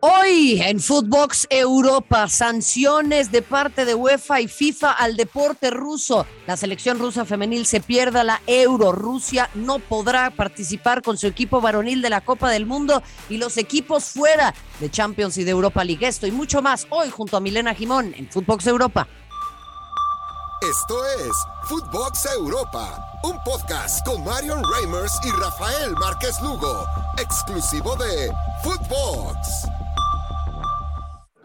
Hoy en Footbox Europa, sanciones de parte de UEFA y FIFA al deporte ruso. La selección rusa femenil se pierda la Euro. Rusia no podrá participar con su equipo varonil de la Copa del Mundo y los equipos fuera de Champions y de Europa League. Esto y mucho más hoy junto a Milena Jimón en Footbox Europa. Esto es Footbox Europa, un podcast con Marion Reimers y Rafael Márquez Lugo, exclusivo de Footbox.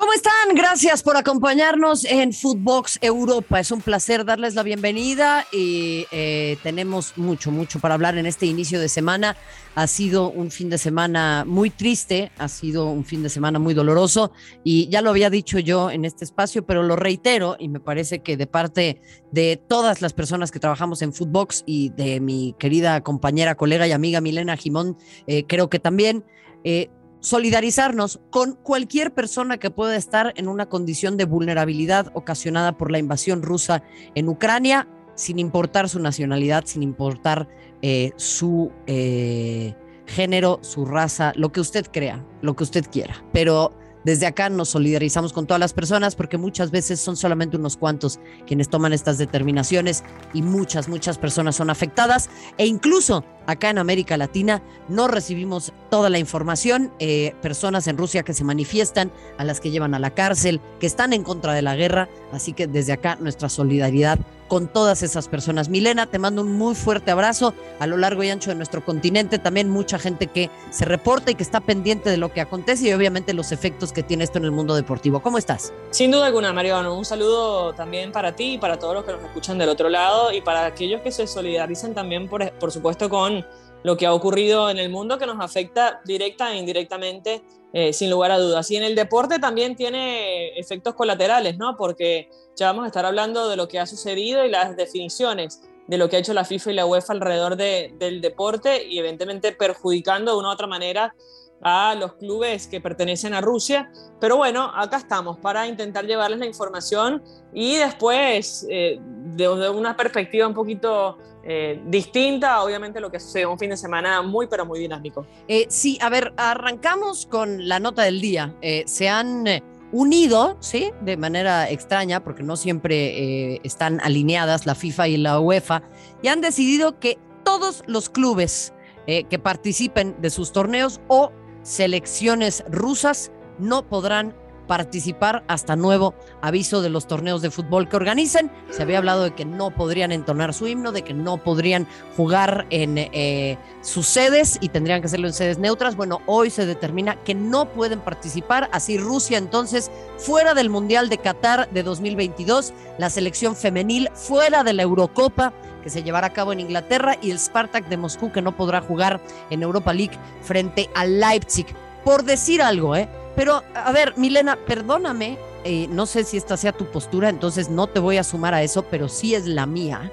¿Cómo están? Gracias por acompañarnos en Footbox Europa. Es un placer darles la bienvenida y eh, tenemos mucho, mucho para hablar en este inicio de semana. Ha sido un fin de semana muy triste, ha sido un fin de semana muy doloroso y ya lo había dicho yo en este espacio, pero lo reitero y me parece que de parte de todas las personas que trabajamos en Footbox y de mi querida compañera, colega y amiga Milena Jimón, eh, creo que también... Eh, solidarizarnos con cualquier persona que pueda estar en una condición de vulnerabilidad ocasionada por la invasión rusa en Ucrania, sin importar su nacionalidad, sin importar eh, su eh, género, su raza, lo que usted crea, lo que usted quiera. Pero desde acá nos solidarizamos con todas las personas porque muchas veces son solamente unos cuantos quienes toman estas determinaciones y muchas, muchas personas son afectadas. E incluso acá en América Latina no recibimos toda la información, eh, personas en Rusia que se manifiestan, a las que llevan a la cárcel, que están en contra de la guerra, así que desde acá nuestra solidaridad con todas esas personas. Milena, te mando un muy fuerte abrazo a lo largo y ancho de nuestro continente. También mucha gente que se reporta y que está pendiente de lo que acontece y obviamente los efectos que tiene esto en el mundo deportivo. ¿Cómo estás? Sin duda alguna, Mariano. Un saludo también para ti y para todos los que nos escuchan del otro lado y para aquellos que se solidaricen también, por, por supuesto, con lo que ha ocurrido en el mundo que nos afecta directa e indirectamente, eh, sin lugar a dudas. Y en el deporte también tiene efectos colaterales, ¿no? Porque ya vamos a estar hablando de lo que ha sucedido y las definiciones de lo que ha hecho la FIFA y la UEFA alrededor del deporte y evidentemente perjudicando de una u otra manera a los clubes que pertenecen a Rusia. Pero bueno, acá estamos para intentar llevarles la información y después, eh, desde una perspectiva un poquito eh, distinta, obviamente, lo que sucedió un fin de semana muy, pero muy dinámico. Eh, sí, a ver, arrancamos con la nota del día. se han unido, ¿sí? De manera extraña, porque no siempre están alineadas la FIFA y la UEFA, y han decidido que todos los clubes que participen de sus torneos o selecciones rusas no podrán participar hasta nuevo aviso de los torneos de fútbol que organicen. Se había hablado de que no podrían entonar su himno, de que no podrían jugar en eh, sus sedes y tendrían que hacerlo en sedes neutras. Bueno, hoy se determina que no pueden participar. Así Rusia entonces fuera del Mundial de Qatar de 2022, la selección femenil fuera de la Eurocopa que se llevará a cabo en Inglaterra y el Spartak de Moscú que no podrá jugar en Europa League frente al Leipzig. Por decir algo, ¿eh? Pero, a ver, Milena, perdóname, eh, no sé si esta sea tu postura, entonces no te voy a sumar a eso, pero sí es la mía.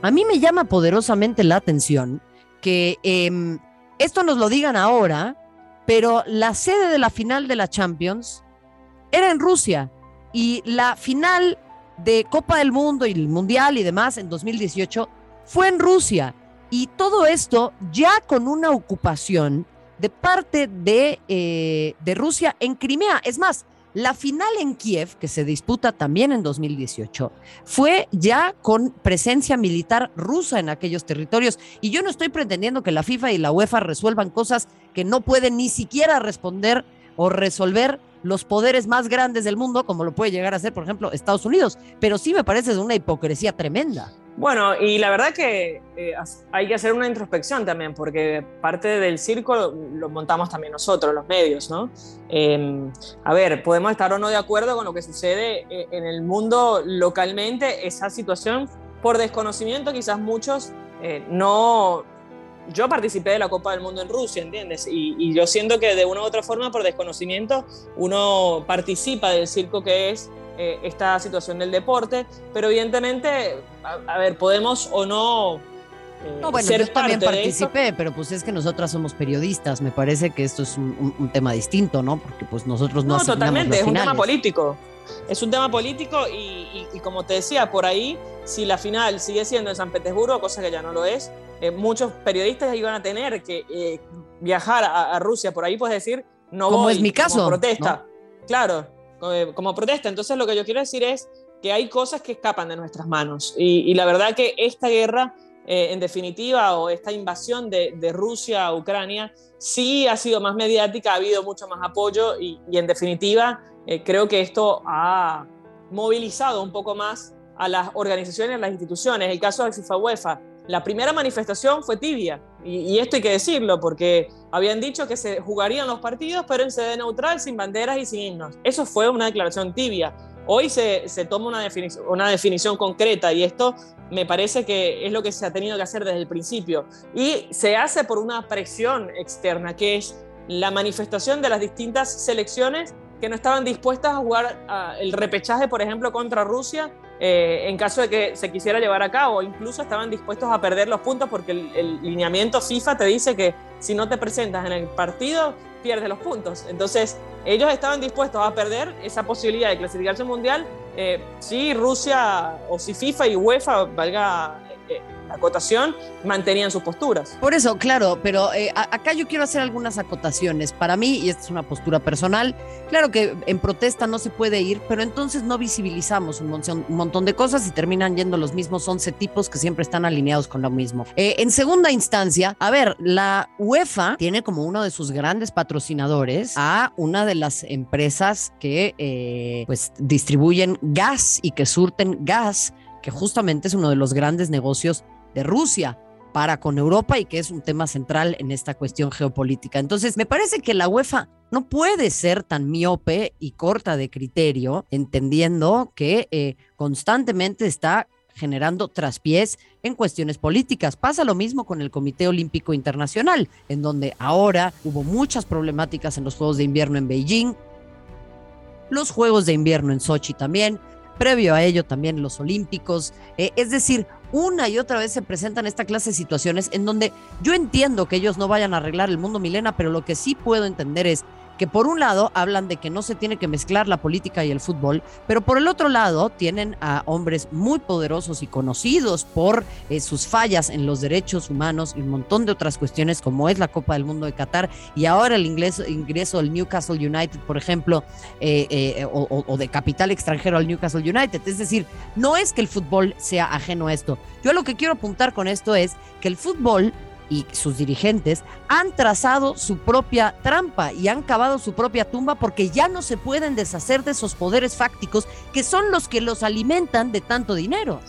A mí me llama poderosamente la atención que em, esto nos lo digan ahora, pero la sede de la final de la Champions era en Rusia y la final de Copa del Mundo y el Mundial y demás en 2018 fue en Rusia. Y todo esto ya con una ocupación de parte de, eh, de Rusia en Crimea. Es más, la final en Kiev, que se disputa también en 2018, fue ya con presencia militar rusa en aquellos territorios. Y yo no estoy pretendiendo que la FIFA y la UEFA resuelvan cosas que no pueden ni siquiera responder o resolver los poderes más grandes del mundo, como lo puede llegar a ser, por ejemplo, Estados Unidos. Pero sí me parece una hipocresía tremenda. Bueno, y la verdad que eh, hay que hacer una introspección también, porque parte del circo lo, montamos también nosotros, los medios, ¿no? Em, a ver, podemos estar o no de acuerdo con lo que sucede eh, en el mundo localmente, esa situación por desconocimiento, quizás muchos eh, no, yo participé de la Copa del Mundo en Rusia, ¿entiendes? Y, yo siento que de una u otra forma, por desconocimiento, uno participa del circo que es eh, esta situación del deporte, pero evidentemente, a, ver, podemos o no... Eh, no, bueno, yo también participé, pero pues es que nosotras somos periodistas, me parece que esto es un, tema distinto, ¿no? Porque pues nosotros no... No, totalmente, es un tema político. Es un tema político y, y como te decía, por ahí, si la final sigue siendo en San Petersburgo, cosa que ya no lo es, eh, muchos periodistas iban a tener que eh, viajar a, Rusia. Por ahí puedes decir no Como voy, es mi caso, como protesta. Claro, como, como protesta. Entonces lo que yo quiero decir es que hay cosas que escapan de nuestras manos. Y, y la verdad que esta guerra, eh, en definitiva, o esta invasión de, de, Rusia a Ucrania, sí ha sido más mediática, ha habido mucho más apoyo y, y en definitiva eh, creo que esto ha movilizado un poco más a las organizaciones, a las instituciones. El caso de FIFA UEFA, la primera manifestación fue tibia, y, y, esto hay que decirlo, porque habían dicho que se jugarían los partidos, pero en sede neutral, sin banderas y sin himnos. Eso fue una declaración tibia. Hoy se, se toma una, defini una definición concreta y esto me parece que es lo que se ha tenido que hacer desde el principio. Y se hace por una presión externa, que es la manifestación de las distintas selecciones que no estaban dispuestas a jugar uh, el repechaje, por ejemplo, contra Rusia, eh, en caso de que se quisiera llevar a cabo, incluso estaban dispuestos a perder los puntos porque el, lineamiento FIFA te dice que si no te presentas en el partido, pierdes los puntos. Entonces, ellos estaban dispuestos a perder esa posibilidad de clasificarse al mundial eh, si Rusia o si FIFA y UEFA, valga eh, acotación, mantenían sus posturas. Por eso, claro, pero eh, acá yo quiero hacer algunas acotaciones. Para mí, y esta es una postura personal, claro que en protesta no se puede ir, pero entonces no visibilizamos un montón, un montón de cosas y terminan yendo los mismos 11 tipos que siempre están alineados con lo mismo. Eh, en segunda instancia, a ver, la UEFA tiene como uno de sus grandes patrocinadores a una de las empresas que eh, pues distribuyen gas y que surten gas que justamente es uno de los grandes negocios de Rusia para con Europa y que es un tema central en esta cuestión geopolítica. Entonces, me parece que la UEFA no puede ser tan miope y corta de criterio, entendiendo que eh, constantemente está generando traspiés en cuestiones políticas. Pasa lo mismo con el Comité Olímpico Internacional, en donde ahora hubo muchas problemáticas en los Juegos de Invierno en Beijing, los Juegos de Invierno en Sochi también, previo a ello también los Olímpicos. Eh, es decir, una y otra vez se presentan esta clase de situaciones en donde yo entiendo que ellos no vayan a arreglar el mundo milena, pero lo que sí puedo entender es que por un lado hablan de que no se tiene que mezclar la política y el fútbol, pero por el otro lado tienen a hombres muy poderosos y conocidos por eh, sus fallas en los derechos humanos y un montón de otras cuestiones como es la Copa del Mundo de Qatar y ahora el ingreso, ingreso del Newcastle United, por ejemplo, eh, eh, o, o de capital extranjero al Newcastle United. Es decir, no es que el fútbol sea ajeno a esto. Yo lo que quiero apuntar con esto es que el fútbol y sus dirigentes han trazado su propia trampa y han cavado su propia tumba porque ya no se pueden deshacer de esos poderes fácticos que son los que los alimentan de tanto dinero.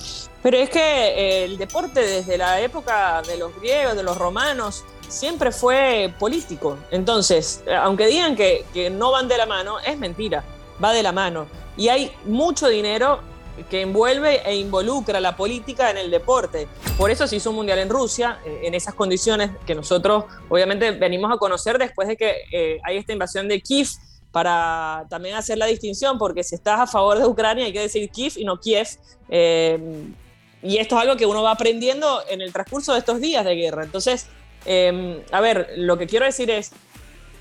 Pero es que eh, el deporte desde la época de los griegos, de los romanos, siempre fue político. Entonces, aunque digan que, que no van de la mano, es mentira, va de la mano. Y hay mucho dinero que envuelve e involucra la política en el deporte. Por eso se hizo un mundial en Rusia, eh, en esas condiciones que nosotros obviamente venimos a conocer después de que eh, hay esta invasión de Kiev, para también hacer la distinción, porque si estás a favor de Ucrania hay que decir Kiev y no Kiev. Eh, y esto es algo que uno va aprendiendo en el transcurso de estos días de guerra. Entonces, eh, a ver, lo que quiero decir es,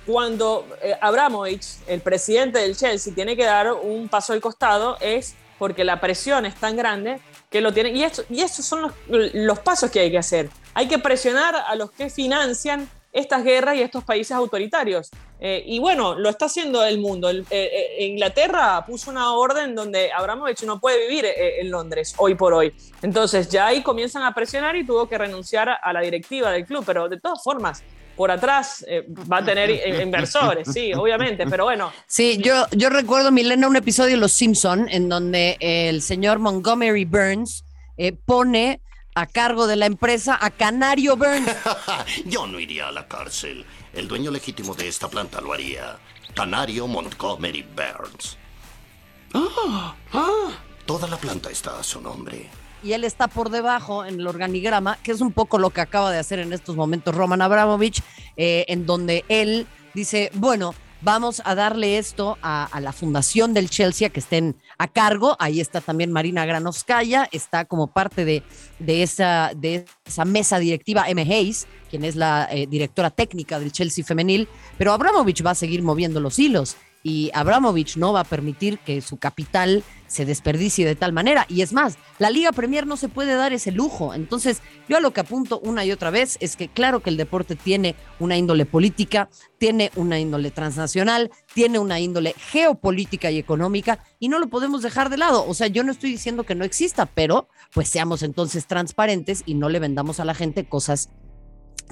cuando eh, Abramovich, el presidente del Chelsea, tiene que dar un paso al costado, es porque la presión es tan grande que lo tienen. Y, esto, y esos son los, los, pasos que hay que hacer. Hay que presionar a los que financian estas guerras y estos países autoritarios. Eh, y bueno, lo está haciendo el mundo. Eh, eh, Inglaterra puso una orden donde Abramovich no puede vivir en Londres hoy por hoy. Entonces ya ahí comienzan a presionar y tuvo que renunciar a la directiva del club. Pero de todas formas, por atrás eh, va a tener inversores, sí, obviamente, pero bueno. Sí, yo, yo recuerdo, Milena, un episodio de Los Simpson en donde el señor Montgomery Burns eh, pone a cargo de la empresa a Canario Burns. yo no iría a la cárcel. El dueño legítimo de esta planta lo haría. Canario Montgomery Burns. Ah, ah. Toda la planta está a su nombre y él está por debajo en el organigrama, que es un poco lo que acaba de hacer en estos momentos Roman Abramovich, eh, en donde él dice, bueno, vamos a darle esto a, la fundación del Chelsea, que estén a cargo. Ahí está también Marina Granovskaya, está como parte de, de, esa, de esa mesa directiva M. Hayes, quien es la eh, directora técnica del Chelsea femenil, pero Abramovich va a seguir moviendo los hilos. y Abramovich no va a permitir que su capital se desperdicie de tal manera. Y es más, la Liga Premier no se puede dar ese lujo. Entonces, yo a lo que apunto una y otra vez es que claro que el deporte tiene una índole política, tiene una índole transnacional, tiene una índole geopolítica y económica y no lo podemos dejar de lado. O sea, yo no estoy diciendo que no exista, pero pues seamos entonces transparentes y no le vendamos a la gente cosas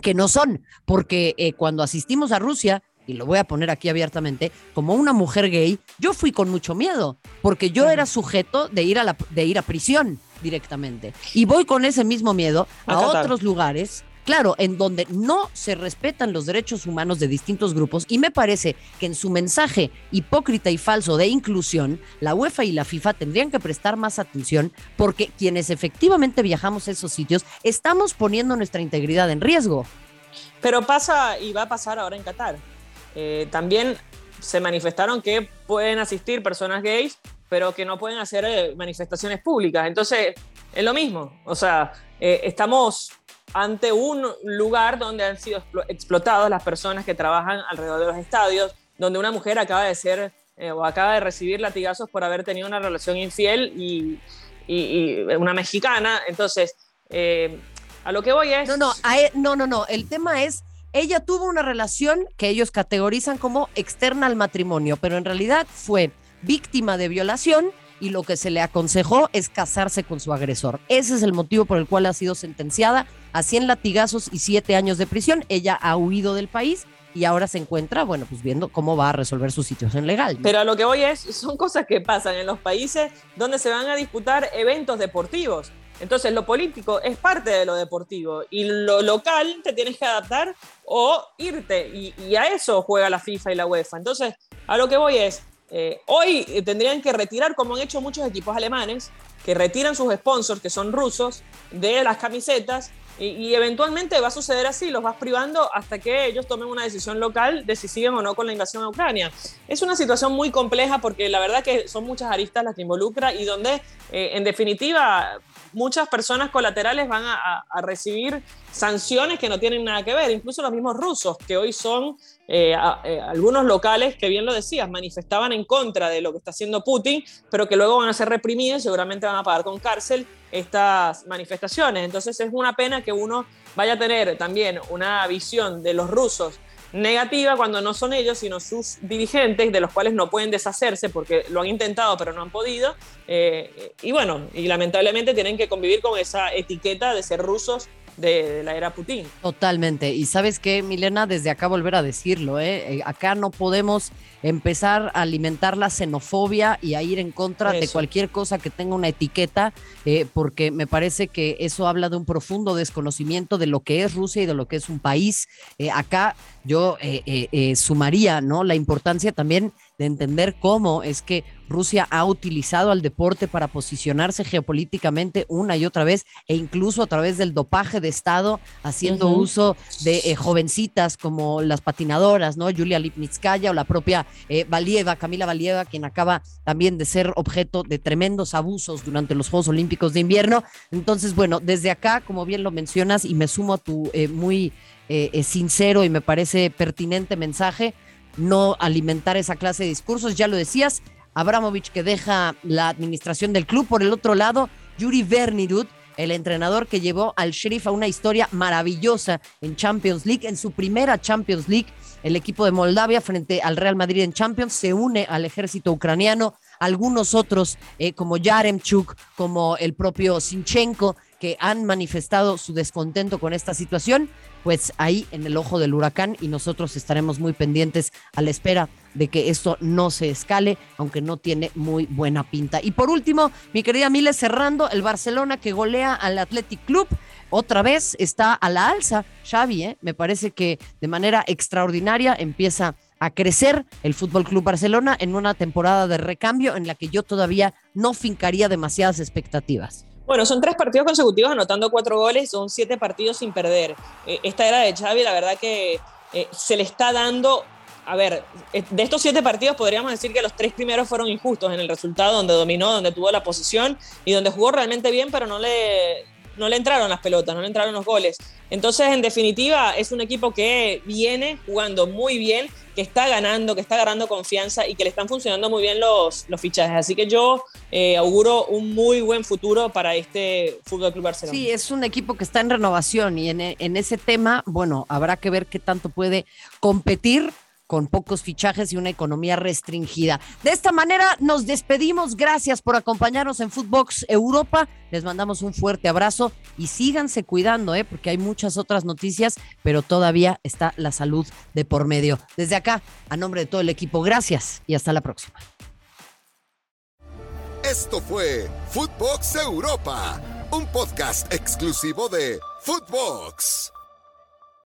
que no son, porque eh, cuando asistimos a Rusia, y lo voy a poner aquí abiertamente, como una mujer gay, yo fui con mucho miedo, porque yo era sujeto de ir a, la, de ir a prisión directamente. Y voy con ese mismo miedo a, otros lugares claro, en donde no se respetan los derechos humanos de distintos grupos y me parece que en su mensaje hipócrita y falso de inclusión, la UEFA y la FIFA tendrían que prestar más atención porque quienes efectivamente viajamos a esos sitios estamos poniendo nuestra integridad en riesgo. Pero pasa y va a pasar ahora en Qatar. Eh, también se manifestaron que pueden asistir personas gays, pero que no pueden hacer eh, manifestaciones públicas. Entonces, es lo mismo. O sea, eh, estamos ante un lugar donde han sido explotadas las personas que trabajan alrededor de los estadios, donde una mujer acaba de ser o acaba de recibir latigazos por haber tenido una relación infiel y, una mexicana. Entonces, a lo que voy es... No, no, no, no, no. El tema es ella tuvo una relación que ellos categorizan como externa al matrimonio, pero en realidad fue víctima de violación y lo que se le aconsejó es casarse con su agresor. Ese es el motivo por el cual ha sido sentenciada a 100 latigazos y 7 años de prisión. Ella ha huido del país y ahora se encuentra, bueno, pues viendo cómo va a resolver su situación legal. Pero a lo que voy es, son cosas que pasan en los países donde se van a disputar eventos deportivos. Entonces, lo político es parte de lo deportivo y lo local te tienes que adaptar o irte. Y, a eso juega la FIFA y la UEFA. Entonces, a lo que voy es, eh, hoy tendrían que retirar, como han hecho muchos equipos alemanes, que retiran sus sponsors, que son rusos, de las camisetas y, eventualmente va a suceder así, los vas privando hasta que ellos tomen una decisión local de si siguen o no con la invasión a Ucrania. Es una situación muy compleja porque la verdad que son muchas aristas las que involucra y donde eh, en definitiva muchas personas colaterales van a, recibir sanciones que no tienen nada que ver, incluso los mismos rusos, que hoy son eh, eh, algunos locales que bien lo decías, manifestaban en contra de lo que está haciendo Putin, pero que luego van a ser reprimidos seguramente van a pagar con cárcel estas manifestaciones. Entonces es una pena que uno vaya a tener también una visión de los rusos negativa cuando no son ellos, sino sus dirigentes, de los cuales no pueden deshacerse porque lo han intentado pero no han podido. Eh, y bueno, y lamentablemente tienen que convivir con esa etiqueta de ser rusos de, la era Putin. Totalmente. Y sabes qué, Milena, desde acá volver a decirlo, ¿eh? eh acá no podemos empezar a alimentar la xenofobia y a ir en contra de cualquier cosa que tenga una etiqueta, eh, porque me parece que eso habla de un profundo desconocimiento de lo que es Rusia y de lo que es un país. Eh, acá yo sumaría, ¿no? La importancia también de entender cómo es que Rusia ha utilizado al deporte para posicionarse geopolíticamente una y otra vez e incluso a través del dopaje de Estado, haciendo uso de eh, jovencitas como las patinadoras, ¿no? Julia Lipnitskaya o la propia eh, Valieva, Camila Valieva, quien acaba también de ser objeto de tremendos abusos durante los Juegos Olímpicos de Invierno. Entonces, bueno, desde acá, como bien lo mencionas, y me sumo a tu eh, muy sincero y me parece pertinente mensaje, no alimentar esa clase de discursos. Ya lo decías, Abramovich que deja la administración del club. Por el otro lado, Yuri Vernirud, el entrenador que llevó al Sheriff a una historia maravillosa en Champions League, en su primera Champions League. El equipo de Moldavia frente al Real Madrid en Champions se une al ejército ucraniano. Algunos otros, eh, como Yaremchuk, como el propio Sinchenko, que han manifestado su descontento con esta situación, pues ahí en el ojo del huracán y nosotros estaremos muy pendientes a la espera de que esto no se escale, aunque no tiene muy buena pinta. Y por último, mi querida Miles, cerrando, el Barcelona que golea al Athletic Club. Otra vez está a la alza, Xavi, ¿eh? me parece que de manera extraordinaria empieza a crecer el Fútbol Club Barcelona en una temporada de recambio en la que yo todavía no fincaría demasiadas expectativas. Bueno, son tres partidos consecutivos anotando cuatro goles, son siete partidos sin perder. Eh, esta era de Xavi, la verdad que eh, se le está dando a ver, eh, de estos siete partidos podríamos decir que los tres primeros fueron injustos en el resultado, donde dominó, donde tuvo la posición y donde jugó realmente bien, pero no le, no le entraron las pelotas, no le entraron los goles. Entonces, en definitiva, es un equipo que viene jugando muy bien, que está ganando, que está ganando confianza y que le están funcionando muy bien los, los fichajes. Así que yo eh, auguro un muy buen futuro para este Fútbol Club Barcelona. Sí, es un equipo que está en renovación y en, en ese tema, bueno, habrá que ver qué tanto puede competir con pocos fichajes y una economía restringida. De esta manera nos despedimos. Gracias por acompañarnos en Footbox Europa. Les mandamos un fuerte abrazo y síganse cuidando, ¿eh? porque hay muchas otras noticias, pero todavía está la salud de por medio. Desde acá, a nombre de todo el equipo, gracias y hasta la próxima. Esto fue Footbox Europa, un podcast exclusivo de Footbox.